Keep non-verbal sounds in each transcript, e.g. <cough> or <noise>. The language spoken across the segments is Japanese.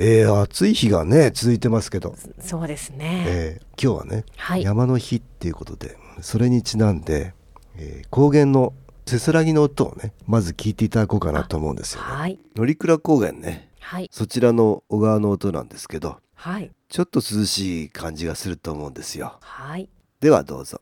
えー、暑い日がね続いてますけど、そうですね。えー今日はね、はい。山の日っていうことでそれにちなんで、えー高原のせせらぎの音をねまず聞いていただこうかなと思うんですよね。はい、乗鞍高原ねはい、そちらの小川の音なんですけどはい、ちょっと涼しい感じがすると思うんですよ。はい。ではどうぞ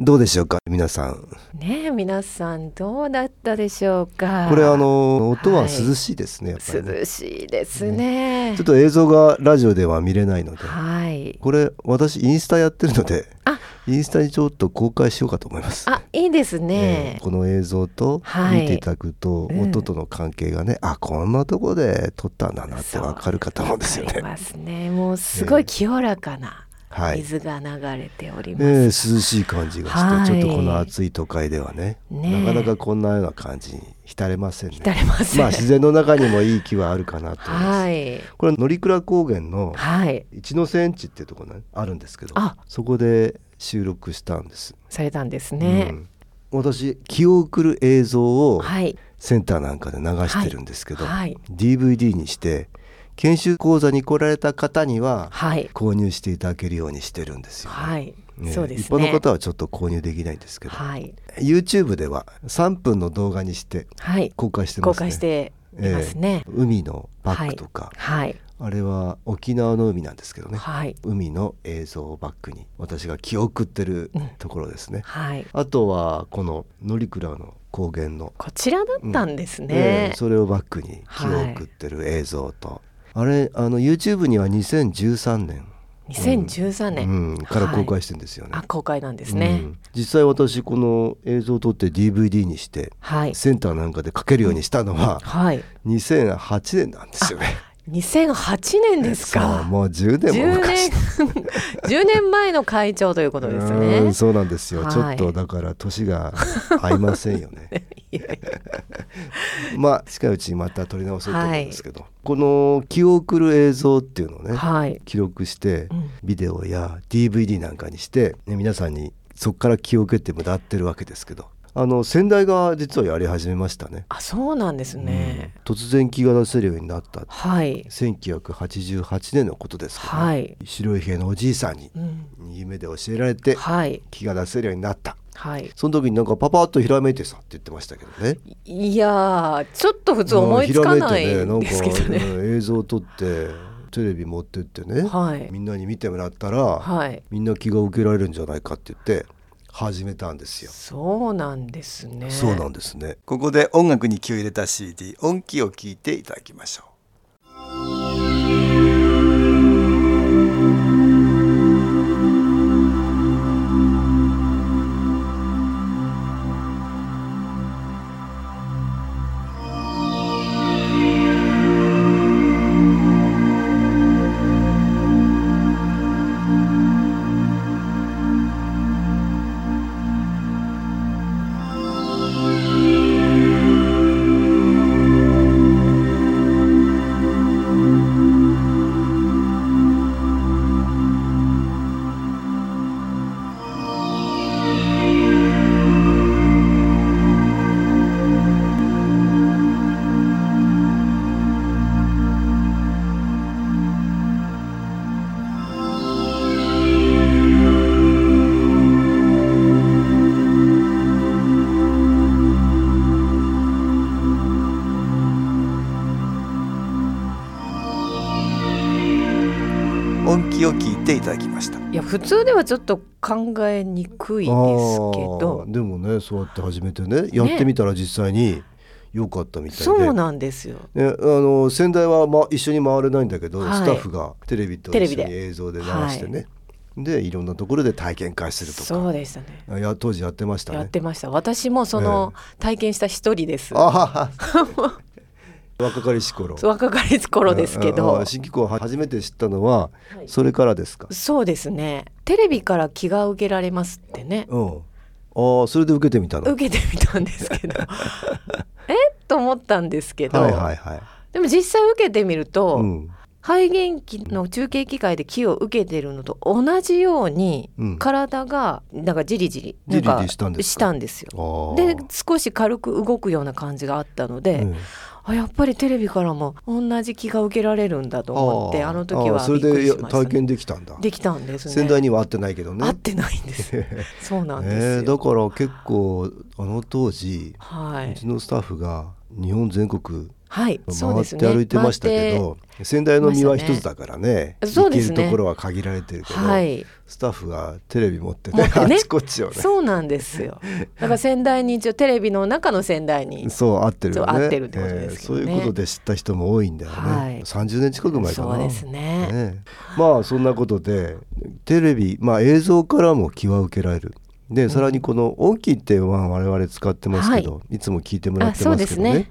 どうでしょうか皆さんねえ、皆さんどうだったでしょうか？これあの音ははい涼しいですね、やっぱりね涼しいですね。ちょっと映像がラジオでは見れないのではい。これ私インスタやってるのであ、インスタにちょっと公開しようかと思います。あ、いいですえねー。この映像とはい見ていただくと、うん音との関係がねあこんなとこで撮ったんだなってわかるかと思うんですよね。ますね。もうすごい清らかなはい、水が流れておりまえす。ー涼しい感じがして、はいちょっとこの暑い都会ではねねえなかなかこんなような感じに浸れませんね。浸れません。まあ自然の中にもいい木はあるかなと思います。はい。これ乗鞍高原のはい。一ノ瀬園地っていうところねあるんですけどあそこで収録したんです。されたんですうね。ん私気を送る映像をはい。センターなんかで流してるんですけど、はい。DVD にして研修講座に来られた方にははい。購入していただけるようにしてるんですよ、ねはい。ねそうですね。一般の方はちょっと購入できないんですけど、はい。YouTube では3分の動画にしてはい。公開してますね公開していますね。ええ海のバックとか、はい。あれは沖縄の海なんですけどね、はい。海の映像をバックに私が気を送ってるうんところですね、はい。あとはこの乗鞍の高原のこちらだったんですえねえ。それをバックに気を送ってる映像と、あれあの YouTube には2013年、2013年、うん、から公開してるんですよね。あ公開なんですね。うん実際私この映像を撮って DVD にしてはい。センターなんかでかけるようにしたのははい。2008年なんですよね。2008年ですか。もう10年も10昔 <laughs> 年10年前の会長ということですうねん。そうなんですよ、はいちょっとだから年が合いませんよね <laughs> <laughs> まあ近いうちにまた撮り直そうと思うんですけど、この気を送る映像っていうのをね、はい。記録してうんビデオや DVD なんかにして、ね、皆さんにそこから気を受けてもらってるわけですけどあの先代が実はやり始めましたね。あそうなんですね。うん突然気が出せるようになったはい。1988年のことですけど、はい。白い兵のおじいさんにうん。夢で教えられてはい。気が出せるようになったはい。その時になんかパパッとひらめいてさって言ってましたけどねいやーちょっと普通思いつかないんですけどね。ひらめいてなんかうん映像を撮ってテレビ持ってってね、はい。みんなに見てもらったら、はい。みんな気が受けられるんじゃないかって言って始めたんですよ。そうなんですね。そうなんですね。ここで音楽に気を入れた CD 音気を聞いていただきましょうきを聞いていただきました。いや普通ではちょっと考えにくいですけど。でもねそうやって始めてねやってみたら実際に良かったみたいで、そうなんですよ、ね、あの先代は、ま、一緒に回れないんだけど、はい、スタッフがテレビと一緒に映像で流してね、でいろんなところで体験会するとか。そうでしたね。や当時やってましたね。やってました。私もその、体験した一人です、あ <laughs> 若かりし頃。若かりし頃ですけど。新機構初めて知ったのは、それからですか？そうですね。テレビから気が受けられますってね、うん、ああそれで受けてみたの？受けてみたんですけど。<laughs> え？と思ったんですけど、はいはいはい、でも実際受けてみると、うん、肺元気の中継機械で気を受けてるのと同じように、体がなんかじりじりなんかしたんですよ。で少し軽く動くような感じがあったので、うんあやっぱりテレビからも同じ気が受けられるんだと思ってあの時はそれで体験できたんだ。できたんですね。仙台には会ってないけどね。会ってないんです。<laughs> そうなんですえー、だから結構あの当時、はい、うちのスタッフが日本全国はい、回って歩いてましたけど、ね、仙台の実は一つだからね行けるところは限られてるけど、はい、スタッフがテレビ持ってねね。あちこちをね。そうなんですよ。だから仙台に一応テレビの中の仙台に。そう合ってるよね。合ってるってことです、ね。えー、そういうことで知った人も多いんだよね、はい、30年近く前かな。そうですね、ね、まあそんなことでテレビまあ映像からも気は受けられる。でさらにこの音機っては我々使ってますけど、はい、いつも聞いてもらってますけどね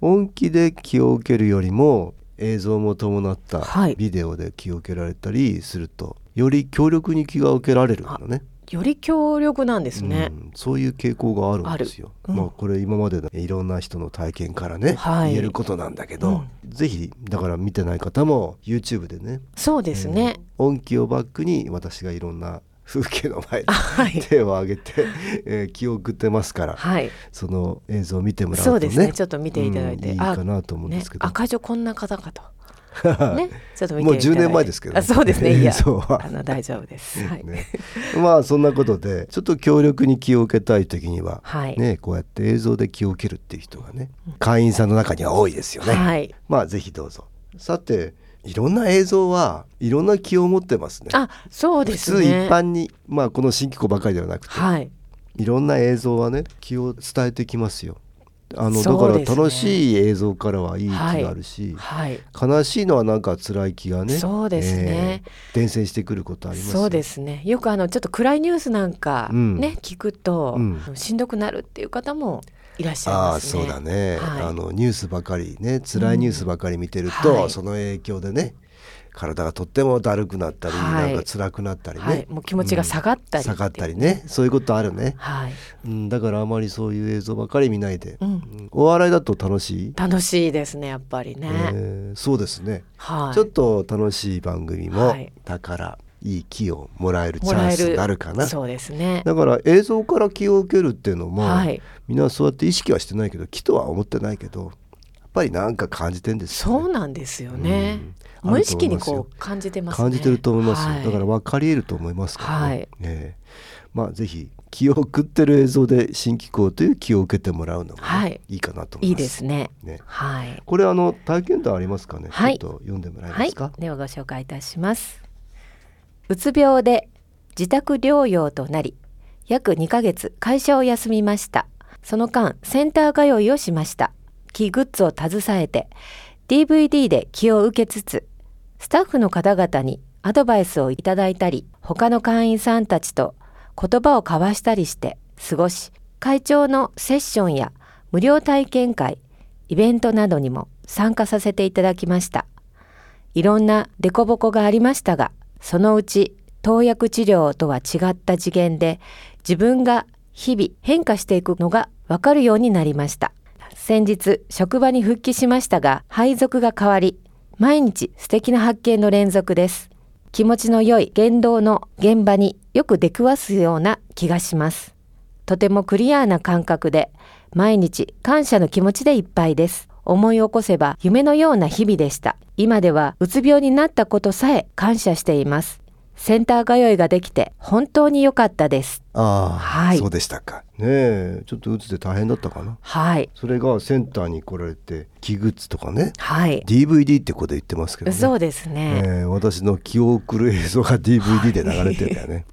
音機で気を受けるよりも映像も伴ったビデオで気を受けられたりすると、より強力に気が受けられるのね。より強力なんですね、うん、そういう傾向があるんですよ。うん、まあこれ今までのいろんな人の体験からね、はい、言えることなんだけど、うん、ぜひだから見てない方も YouTube でねそうですね、えー、音機をバックに私がいろんな風景の前で手を挙げて、えー、気を送ってますから、はい、その映像を見てもらうとねそうですね。ちょっと見ていただいて、うん、いいかなと思うんですけど、ね、赤女こんな方かと。<laughs> ね、ちょっともう10年前ですけど、ね、そうですね。いやあの大丈夫です、はい、ね、まあそんなことでちょっと強力に気を受けたい時には、はい、ねこうやって映像で気を受けるっていう人がね会員さんの中には多いですよね、はい、まあぜひどうぞ。さていろんな映像はいろんな気を持ってますね。あそうです、ね、普通一般にまあこの新機構ばかりではなくて、はい、いろんな映像はね気を伝えてきますよ。あの、ね、だから楽しい映像からはいい気があるし、はい。はい、悲しいのはなんか辛い気がねそうですね、えー、伝染してくることありますそうですね。よくあのちょっと暗いニュースなんかね、うん、聞くと、うん、しんどくなるっていう方もいらっしゃいます、ね、あそうだね、はい、あのニュースばかりね辛いニュースばかり見てると、うん。はい、その影響でね体がとってもだるくなったり、はい、なんか辛くなったりね、はい、もう気持ちが下がったり、う。ん、下がったりね。そういうことあるね、はい。うん、だからあまりそういう映像ばかり見ないで、うん、お笑いだと楽しい？楽しいですねやっぱりね、えー、そうですね、はい、ちょっと楽しい番組も、だからいい気をもらえるチャンスになるかな。そうですね。だから映像から気を受けるっていうのも、はい、みんなそうやって意識はしてないけど気とは思ってないけどやっぱりなんか感じてんですよ、ね、そうなんですよね、うん、無意識にこう感じてます、ね、感じてると思います、はい、だから分かり得ると思いますからね、はい、え。ー、まあぜひ気を送ってる映像で新機構という気を受けてもらうのも、ね、はい、いいかなと思います。いいですね。ね。はい。これあの体験談ありますかね？はい、ちょっと読んでもらえますか？はい、ではご紹介いたします。うつ病で自宅療養となり約2ヶ月会社を休みました。その間センター通いをしました。気グッズを携えて DVD で気を受けつつスタッフの方々にアドバイスをいただいたり他の会員さんたちと言葉を交わしたりして過ごし会長のセッションや無料体験会イベントなどにも参加させていただきました。いろんな凸凹がありましたがそのうち投薬治療とは違った次元で自分が日々変化していくのがわかるようになりました。先日職場に復帰しましたが配属が変わり毎日素敵な発見の連続です。気持ちの良い言動の現場によく出くわすような気がします。とてもクリアな感覚で毎日感謝の気持ちでいっぱいです。思い起こせば夢のような日々でした。今ではうつ病になったことさえ感謝しています。センター通いができて本当に良かったです。ああ、はい。そうでしたか。ねえちょっとうつで大変だったかな。はい。それがセンターに来られて器具とかね。はい。DVD ってこと言ってますけどね。そうですね、えー私の気を送る映像が DVD で流れてんだよね、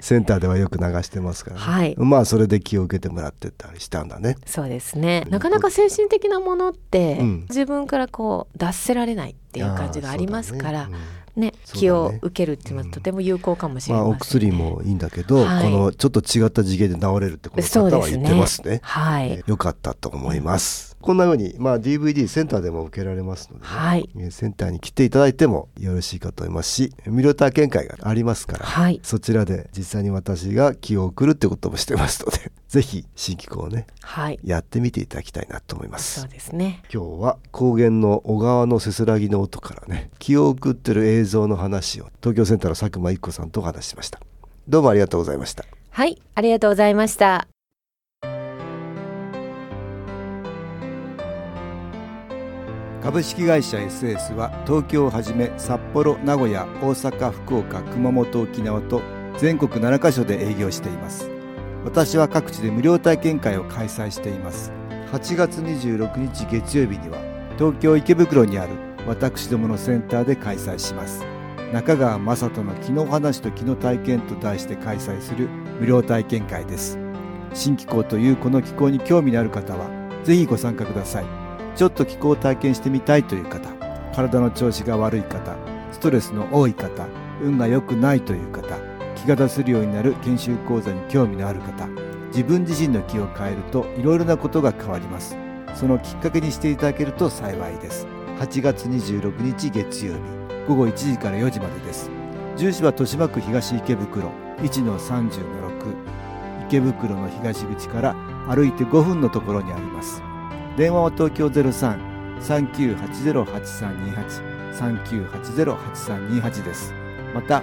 センターではよく流してますから、ね。はい。まあそれで気を受けてもらってたりしたんだね。そうですね。なかなか精神的なものって、うん。自分からこう脱せられないっていう感じがありますからね気を受けるっていうのはとても有効かもしれまあ、ません、ねお薬もいいんだけど、はい。このちょっと違った次元で治れるってこの方は言ってますね。はい、えーよかったと思います。こんな風にまあ DVD センターでも受けられますので、ね。はい。えーセンターに来ていただいてもよろしいかと思いますし、無料体験会がありますから、はい。そちらで実際に私が気を送るってこともしてますので、ぜひ新機構をねはい。やってみていただきたいなと思います。そうですね。今日は高原の小川のせせらぎの音からね気を送ってる映像の話を東京センターの佐久間一子さんとお話ししました。どうもありがとうございました。はいありがとうございました。株式会社 SS は東京をはじめ札幌名古屋大阪福岡熊本沖縄と全国7カ所で営業しています私は各地で無料体験会を開催しています。8月26日月曜日には東京池袋にある私どものセンターで開催します。中川雅人の気の話と気の体験と題して開催する無料体験会です。新気候というこの気候に興味のある方はぜひご参加ください。ちょっと気候を体験してみたいという方体の調子が悪い方ストレスの多い方運が良くないという方気が出せるようになる研修講座に興味のある方自分自身の気を変えるといろいろなことが変わります。そのきっかけにしていただけると幸いです。8月26日月曜日午後1時から4時までです。住所は豊島区東池袋1-30-6池袋の東口から歩いて5分のところにあります。電話は東京03-3980-8328 3980-8328です。また